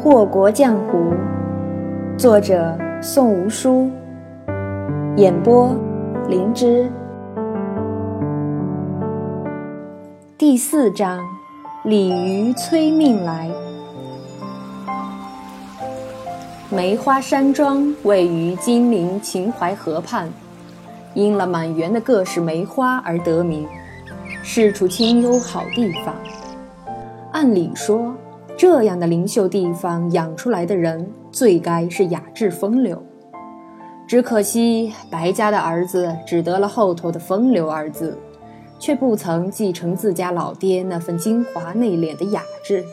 祸国江湖，作者宋无书，演播灵芝。第四章，鲤鱼催命来。梅花山庄位于金陵秦淮河畔，因了满园的各式梅花而得名，是处清幽好地方。按理说，这样的灵秀地方养出来的人，最该是雅致风流。只可惜白家的儿子只得了后头的“风流”二字，却不曾继承自家老爹那份精华内敛的雅致。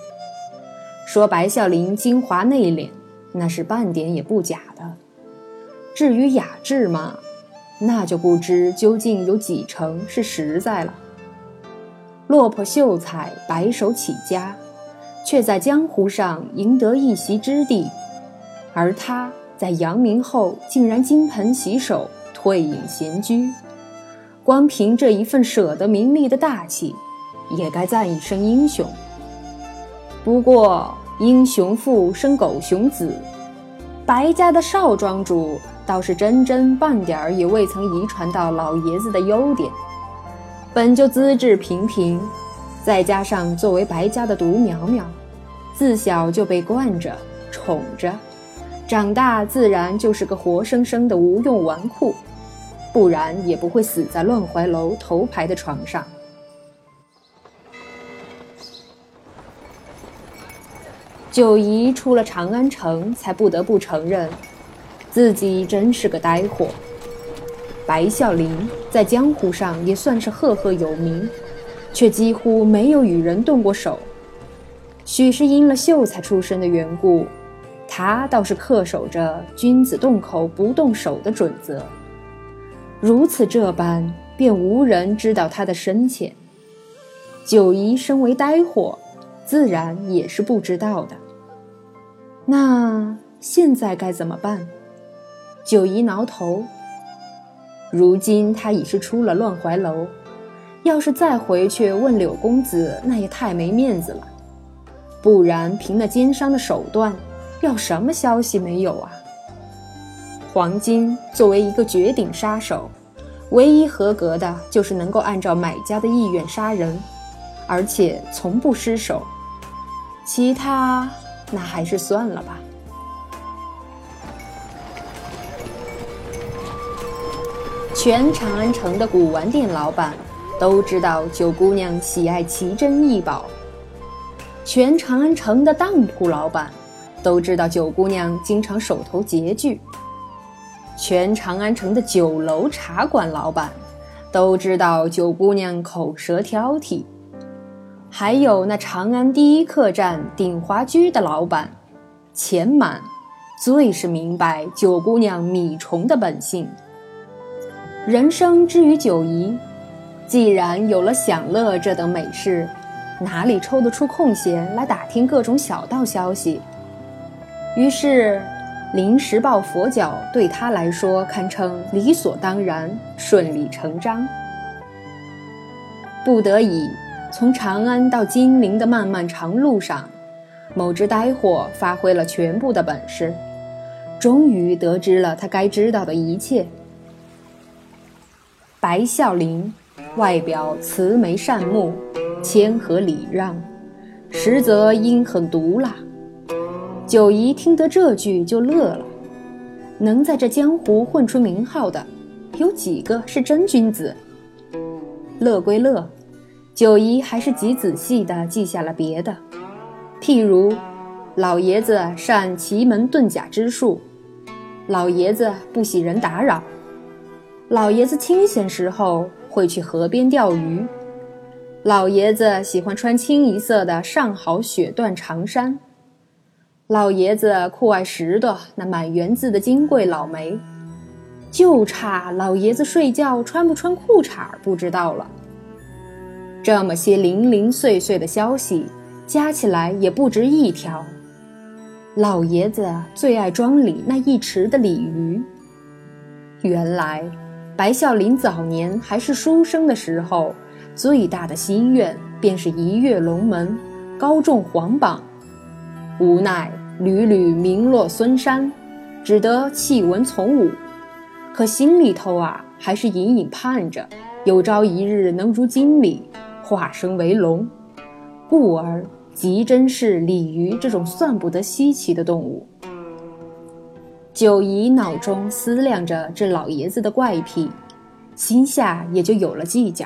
说白孝林精华内敛，那是半点也不假的。至于雅致嘛，那就不知究竟有几成是实在了。落魄秀才，白手起家，却在江湖上赢得一席之地，而他在扬名后竟然金盆洗手，退隐闲居。光凭这一份舍得名利的大气，也该赞一声英雄。不过，英雄父生狗熊子，白家的少庄主倒是真真半点儿也未曾遗传到老爷子的优点。本就资质平平，再加上作为白家的独苗苗，自小就被惯着、宠着，长大自然就是个活生生的无用纨绔，不然也不会死在乱怀楼头牌的床上。九姨出了长安城，才不得不承认，自己真是个呆货。白孝林在江湖上也算是赫赫有名，却几乎没有与人动过手。许是因了秀才出身的缘故，他倒是恪守着“君子动口不动手”的准则。如此这般，便无人知道他的深浅。九姨身为呆货，自然也是不知道的。那现在该怎么办？九姨挠头。如今他已是出了乱怀楼，要是再回去问柳公子，那也太没面子了。不然凭那奸商的手段，要什么消息没有啊？黄金作为一个绝顶杀手，唯一合格的就是能够按照买家的意愿杀人，而且从不失手。其他那还是算了吧。全长安城的古玩店老板都知道九姑娘喜爱奇珍异宝，全长安城的当铺老板都知道九姑娘经常手头拮据，全长安城的酒楼茶馆老板都知道九姑娘口舌挑剔，还有那长安第一客栈鼎华居的老板钱满，最是明白九姑娘米虫的本性。人生之于九姨，既然有了享乐这等美事，哪里抽得出空闲来打听各种小道消息？于是，临时抱佛脚对他来说堪称理所当然、顺理成章。不得已，从长安到金陵的漫漫长路上，某只呆货发挥了全部的本事，终于得知了他该知道的一切。白孝林，外表慈眉善目，谦和礼让，实则阴狠毒辣。九姨听得这句就乐了。能在这江湖混出名号的，有几个是真君子？乐归乐，九姨还是极仔细地记下了别的，譬如，老爷子善奇门遁甲之术，老爷子不喜人打扰。老爷子清闲时候会去河边钓鱼，老爷子喜欢穿清一色的上好雪缎长衫，老爷子酷爱拾掇那满园子的金桂老梅，就差老爷子睡觉穿不穿裤衩不知道了。这么些零零碎碎的消息，加起来也不值一条。老爷子最爱庄里那一池的鲤鱼，原来。白孝林早年还是书生的时候，最大的心愿便是一跃龙门，高中皇榜。无奈屡屡名落孙山，只得弃文从武。可心里头啊，还是隐隐盼着有朝一日能如经理化身为龙，故而极珍视鲤鱼这种算不得稀奇的动物。九姨脑中思量着这老爷子的怪癖，心下也就有了计较。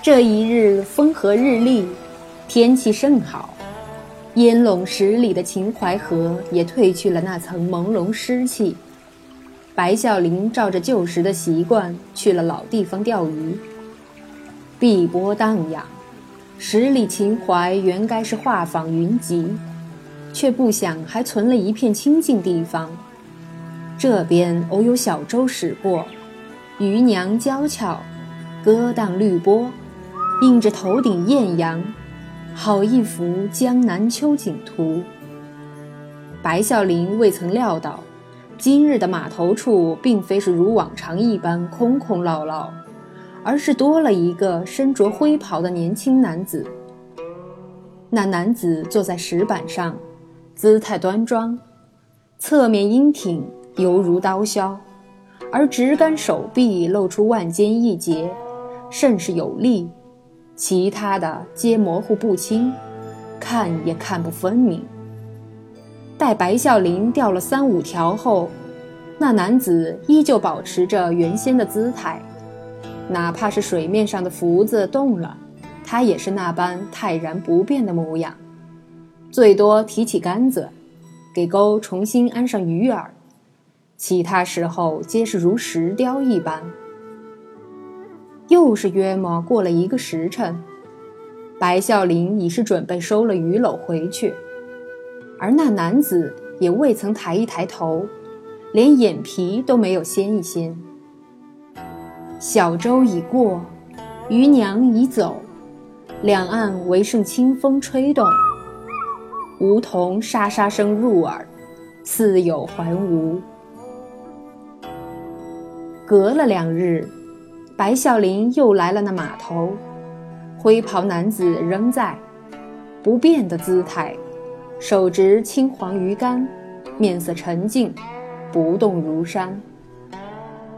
这一日风和日丽，天气甚好，烟笼十里的秦淮河也褪去了那层朦胧湿气。白孝林照着旧时的习惯去了老地方钓鱼。碧波荡漾，十里秦淮原该是画舫云集，却不想还存了一片清静地方。这边偶有小舟驶过，渔娘娇俏，歌荡绿波，映着头顶艳阳，好一幅江南秋景图。白孝林未曾料到，今日的码头处并非是如往常一般空空落落。而是多了一个身着灰袍的年轻男子。那男子坐在石板上，姿态端庄，侧面英挺，犹如刀削，而直杆手臂露出腕间一节，甚是有力。其他的皆模糊不清，看也看不分明。待白孝林钓了三五条后，那男子依旧保持着原先的姿态。哪怕是水面上的浮子动了，他也是那般泰然不变的模样。最多提起杆子，给钩重新安上鱼饵，其他时候皆是如石雕一般。又是约莫过了一个时辰，白孝林已是准备收了鱼篓回去，而那男子也未曾抬一抬头，连眼皮都没有掀一掀。小舟已过，渔娘已走，两岸唯剩清风吹动，梧桐沙沙声入耳，似有还无。隔了两日，白孝林又来了那码头，灰袍男子仍在，不变的姿态，手执青黄鱼竿，面色沉静，不动如山。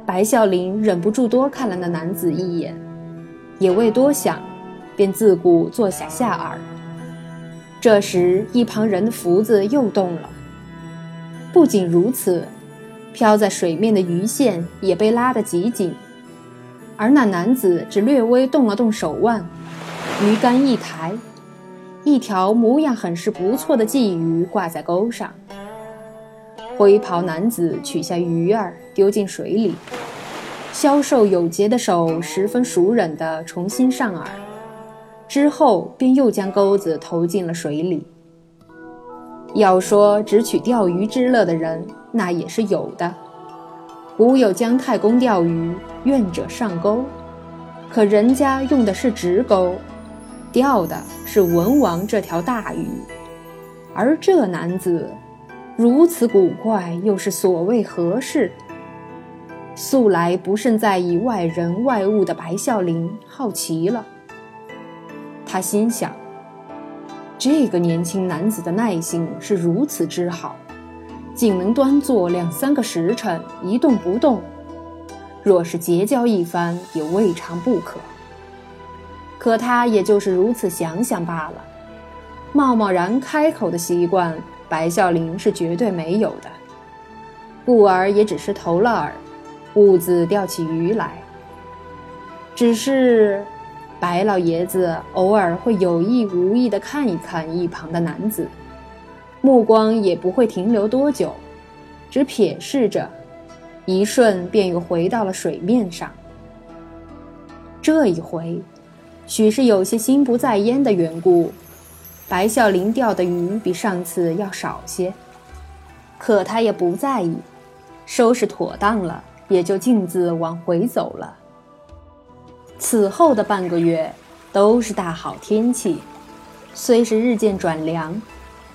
白孝林忍不住多看了那男子一眼，也未多想，便自顾坐下下饵。这时，一旁人的福子又动了。不仅如此，漂在水面的鱼线也被拉得极紧，而那男子只略微动了动手腕，鱼竿一抬，一条模样很是不错的鲫鱼挂在钩上。灰袍男子取下鱼儿，丢进水里，消瘦有节的手十分熟稔地重新上饵，之后便又将钩子投进了水里。要说只取钓鱼之乐的人，那也是有的。古有姜太公钓鱼，愿者上钩，可人家用的是直钩，钓的是文王这条大鱼，而这男子。如此古怪，又是所谓何事？素来不甚在意外人外物的白孝林好奇了。他心想：这个年轻男子的耐性是如此之好，竟能端坐两三个时辰一动不动。若是结交一番，也未尝不可。可他也就是如此想想罢了，贸贸然开口的习惯。白孝林是绝对没有的，故而也只是投了饵，兀自钓起鱼来。只是白老爷子偶尔会有意无意地看一看一旁的男子，目光也不会停留多久，只瞥视着，一瞬便又回到了水面上。这一回，许是有些心不在焉的缘故。白孝林钓的鱼比上次要少些，可他也不在意，收拾妥当了，也就径自往回走了。此后的半个月都是大好天气，虽是日渐转凉，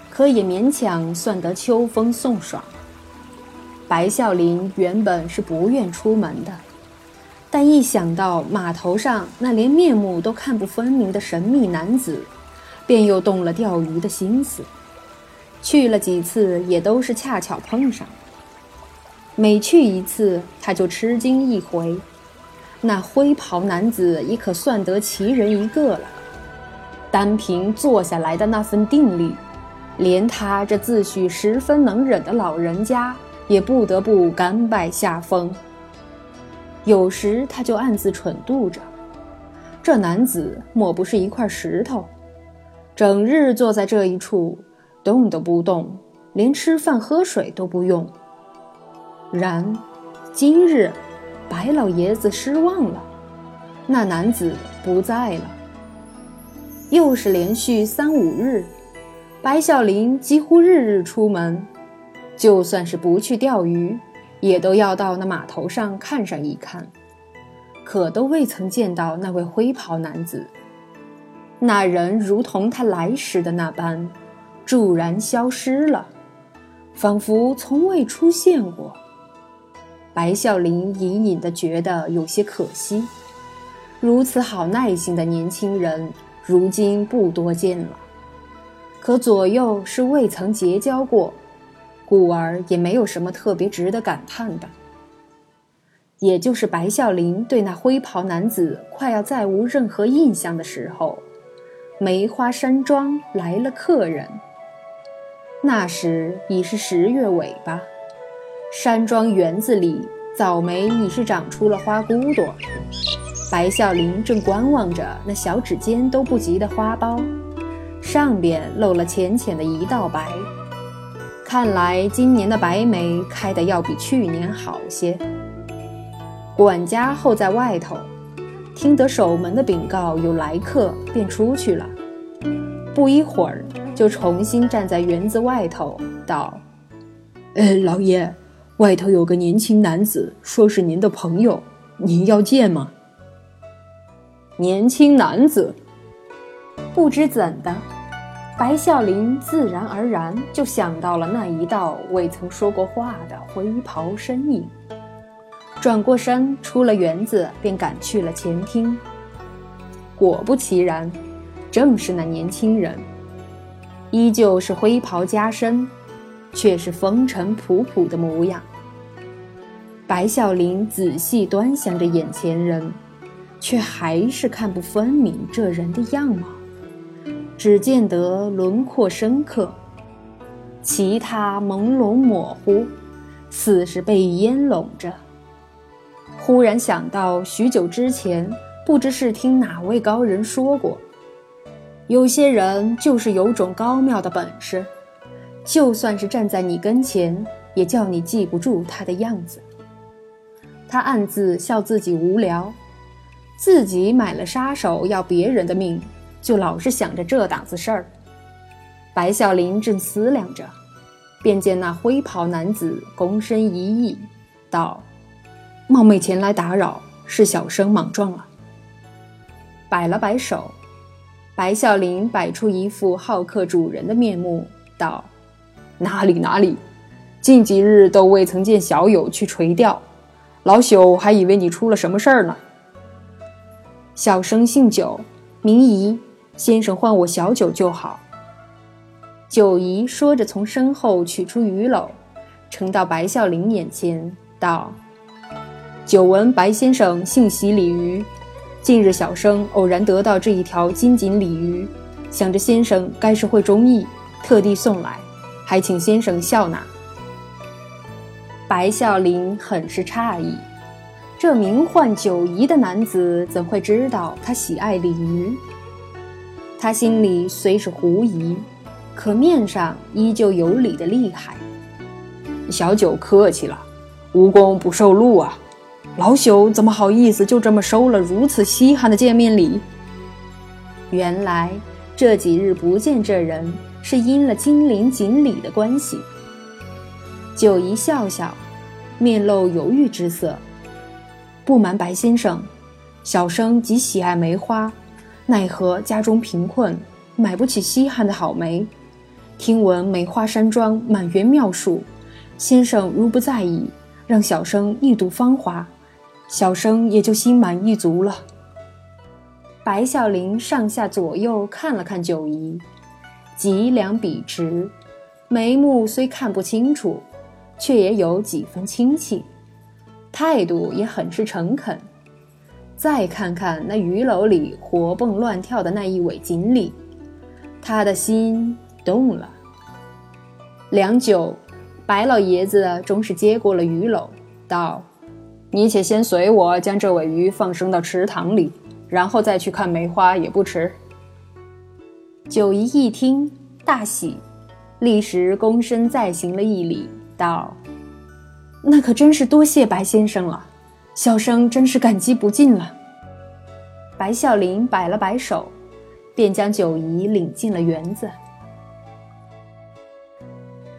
可也勉强算得秋风送爽。白孝林原本是不愿出门的，但一想到码头上那连面目都看不分明的神秘男子，便又动了钓鱼的心思。去了几次，也都是恰巧碰上。每去一次，他就吃惊一回。那灰袍男子已可算得奇人一个了。单凭坐下来的那份定力，连他这自诩十分能忍的老人家，也不得不甘拜下风。有时他就暗自蠢度着：这男子莫不是一块石头，整日坐在这一处，动都不动，连吃饭喝水都不用。然，今日白老爷子失望了，那男子不在了。又是连续三五日，白孝林几乎日日出门，就算是不去钓鱼。也都要到那码头上看上一看，可都未曾见到那位灰袍男子。那人如同他来时的那般，骤然消失了，仿佛从未出现过。白孝林隐隐的觉得有些可惜，如此好耐性的年轻人，如今不多见了。可左右是未曾结交过。故而也没有什么特别值得感叹的。也就是白孝林对那灰袍男子快要再无任何印象的时候，梅花山庄来了客人。那时已是十月尾巴，山庄园子里早梅已是长出了花骨朵。白孝林正观望着那小指尖都不及的花苞，上边露了浅浅的一道白。看来今年的白梅开的要比去年好些。管家候在外头，听得守门的禀告有来客，便出去了。不一会儿，就重新站在园子外头，道：“呃，老爷，外头有个年轻男子，说是您的朋友，您要见吗？”年轻男子，不知怎的。白孝林自然而然就想到了那一道未曾说过话的灰袍身影，转过身出了园子，便赶去了前厅。果不其然，正是那年轻人，依旧是灰袍加身，却是风尘仆仆的模样。白孝林仔细端详着眼前人，却还是看不分明这人的样貌。只见得轮廓深刻，其他朦胧模糊，似是被烟笼着。忽然想到许久之前，不知是听哪位高人说过，有些人就是有种高妙的本事，就算是站在你跟前，也叫你记不住他的样子。他暗自笑自己无聊，自己买了杀手要别人的命。就老是想着这档子事儿。白孝林正思量着，便见那灰袍男子躬身一揖，道：“冒昧前来打扰，是小生莽撞了。”摆了摆手，白孝林摆出一副好客主人的面目，道：“哪里哪里，近几日都未曾见小友去垂钓，老朽还以为你出了什么事儿呢。”小生姓九，名仪。先生唤我小九就好。九姨说着，从身后取出鱼篓，呈到白孝林眼前，道：“久闻白先生性喜鲤鱼，近日小生偶然得到这一条金锦鲤鱼，想着先生该是会中意，特地送来，还请先生笑纳。”白孝林很是诧异，这名唤九姨的男子怎会知道他喜爱鲤鱼？他心里虽是狐疑，可面上依旧有理的厉害。小九客气了，无功不受禄啊！老朽怎么好意思就这么收了如此稀罕的见面礼？原来这几日不见这人，是因了金陵锦鲤的关系。九姨笑笑，面露犹豫之色。不瞒白先生，小生极喜爱梅花。奈何家中贫困，买不起稀罕的好梅。听闻梅花山庄满园妙树，先生如不在意，让小生一睹芳华，小生也就心满意足了。白孝林上下左右看了看九姨，脊梁笔直，眉目虽看不清楚，却也有几分清气，态度也很是诚恳。再看看那鱼篓里活蹦乱跳的那一尾锦鲤，他的心动了。良久，白老爷子终是接过了鱼篓，道：“你且先随我将这尾鱼放生到池塘里，然后再去看梅花也不迟。”九姨一听，大喜，立时躬身再行了一礼，道：“那可真是多谢白先生了。”小生真是感激不尽了。白孝林摆了摆手，便将九姨领进了园子。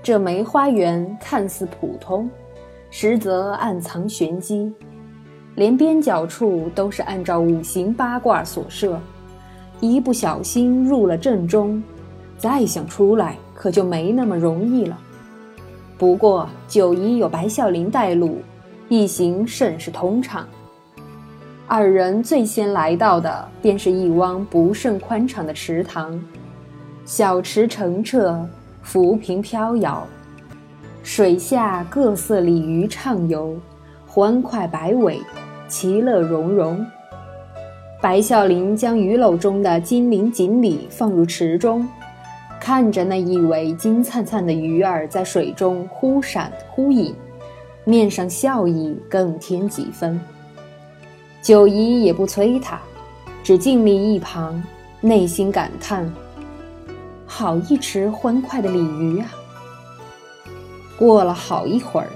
这梅花园看似普通，实则暗藏玄机，连边角处都是按照五行八卦所设，一不小心入了正中，再想出来可就没那么容易了。不过九姨有白孝林带路。一行甚是通畅。二人最先来到的便是一汪不甚宽敞的池塘，小池澄澈，浮萍飘摇，水下各色鲤鱼畅游，欢快摆尾，其乐融融。白孝林将鱼篓中的金鳞锦鲤放入池中，看着那一尾金灿灿的鱼儿在水中忽闪忽隐。面上笑意更添几分。九姨也不催他，只静立一旁，内心感叹：好一池欢快的鲤鱼啊！过了好一会儿，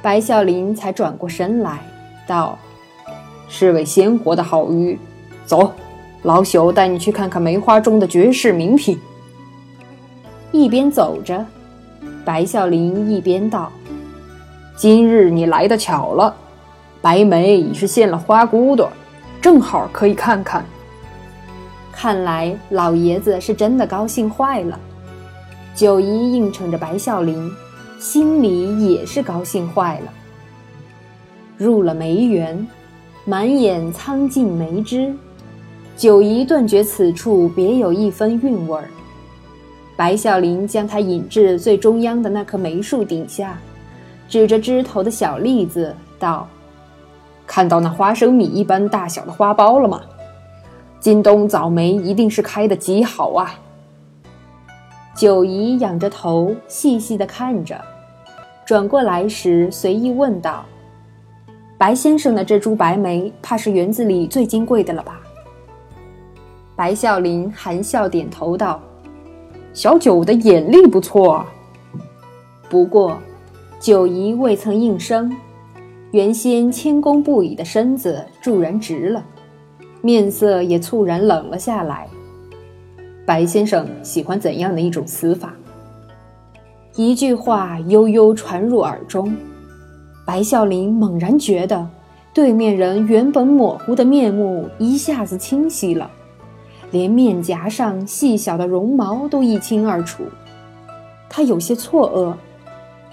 白孝林才转过身来，道：“是位鲜活的好鱼，走，老朽带你去看看梅花中的绝世名品。”一边走着，白孝林一边道。今日你来的巧了，白梅已是现了花骨朵，正好可以看看。看来老爷子是真的高兴坏了。九姨应承着白孝林，心里也是高兴坏了。入了梅园，满眼苍劲梅枝，九姨顿觉此处别有一分韵味儿。白孝林将他引至最中央的那棵梅树底下。指着枝头的小栗子道：“看到那花生米一般大小的花苞了吗？今冬早梅一定是开得极好啊！”九姨仰着头细细地看着，转过来时随意问道：“白先生的这株白梅，怕是园子里最金贵的了吧？”白孝林含笑点头道：“小九的眼力不错，不过……”九姨未曾应声，原先谦恭不已的身子骤然直了，面色也猝然冷了下来。白先生喜欢怎样的一种死法？一句话悠悠传入耳中，白孝林猛然觉得对面人原本模糊的面目一下子清晰了，连面颊上细小的绒毛都一清二楚。他有些错愕。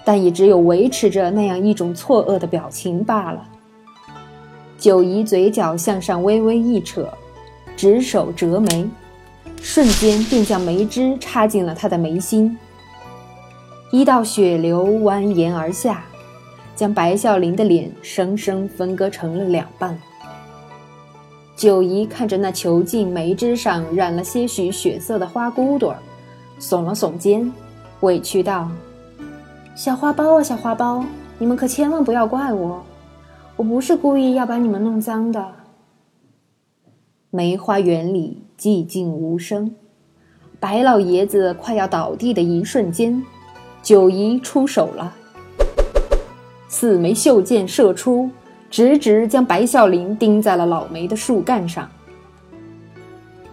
但也只有维持着那样一种错愕的表情罢了。九姨嘴角向上微微一扯，执手折眉，瞬间便将眉枝插进了他的眉心。一道血流蜿蜒而下，将白孝林的脸生生分割成了两半。九姨看着那囚禁梅枝上染了些许血色的花骨朵儿，耸了耸肩，委屈道。小花苞啊，小花苞，你们可千万不要怪我，我不是故意要把你们弄脏的。梅花园里寂静无声，白老爷子快要倒地的一瞬间，九姨出手了，四枚袖箭射出，直直将白孝林钉在了老梅的树干上。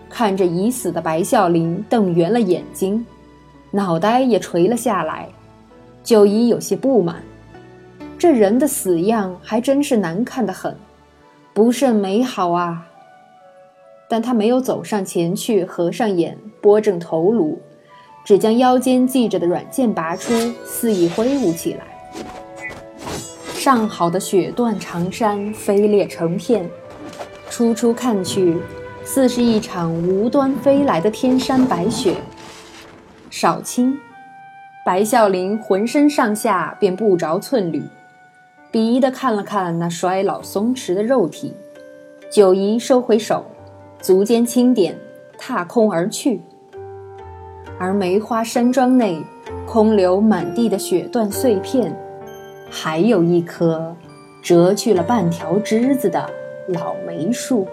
看着已死的白孝林，瞪圆了眼睛，脑袋也垂了下来。九姨有些不满，这人的死样还真是难看的很，不甚美好啊。但他没有走上前去，合上眼，拨正头颅，只将腰间系着的软剑拔出，肆意挥舞起来。上好的雪断长山，飞裂成片。初初看去，似是一场无端飞来的天山白雪。少卿，白孝林浑身上下便不着寸缕，鄙夷地看了看那衰老松弛的肉体，九姨收回手，足尖轻点，踏空而去。而梅花山庄内，空留满地的雪断碎片，还有一棵折去了半条枝子的老梅树。